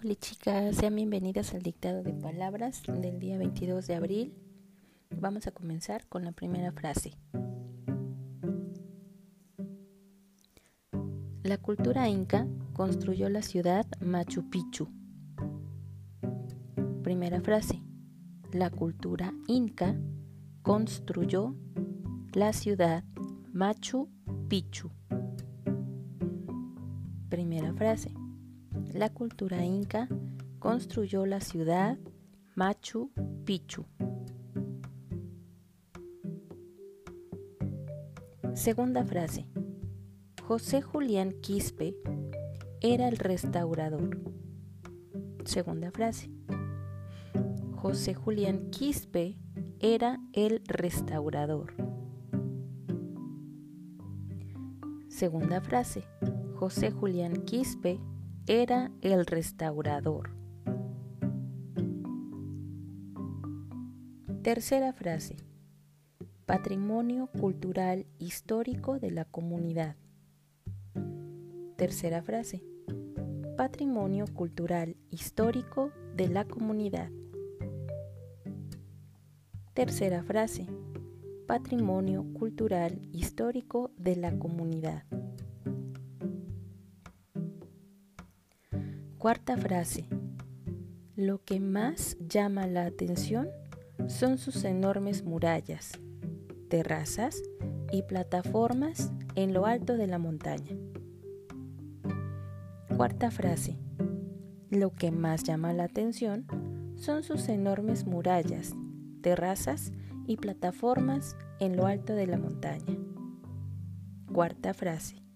Hola chicas, sean bienvenidas al dictado de palabras del día 22 de abril. Vamos a comenzar con la primera frase. La cultura inca construyó la ciudad Machu Picchu. Primera frase. La cultura inca construyó la ciudad Machu Picchu. Primera frase. La cultura inca construyó la ciudad Machu Picchu. Segunda frase. José Julián Quispe era el restaurador. Segunda frase. José Julián Quispe era el restaurador. Segunda frase. José Julián Quispe era el restaurador. Tercera frase. Patrimonio cultural histórico de la comunidad. Tercera frase. Patrimonio cultural histórico de la comunidad. Tercera frase. Patrimonio cultural histórico de la comunidad. Cuarta frase. Lo que más llama la atención son sus enormes murallas, terrazas y plataformas en lo alto de la montaña. Cuarta frase. Lo que más llama la atención son sus enormes murallas, terrazas y plataformas en lo alto de la montaña. Cuarta frase.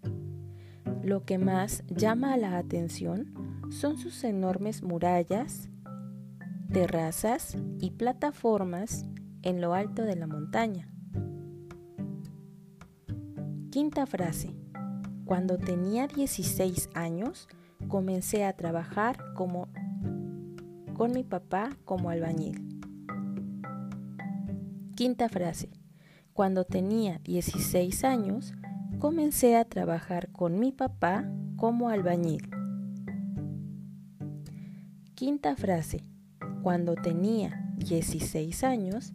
Lo que más llama la atención son sus enormes murallas, terrazas y plataformas en lo alto de la montaña. Quinta frase. Cuando tenía 16 años, comencé a trabajar como, con mi papá como albañil. Quinta frase. Cuando tenía 16 años, comencé a trabajar con mi papá como albañil. Quinta frase. Cuando tenía 16 años,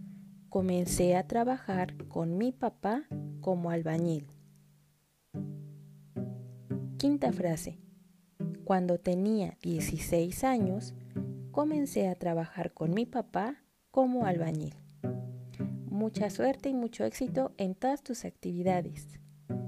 comencé a trabajar con mi papá como albañil. Quinta frase. Cuando tenía 16 años, comencé a trabajar con mi papá como albañil. Mucha suerte y mucho éxito en todas tus actividades.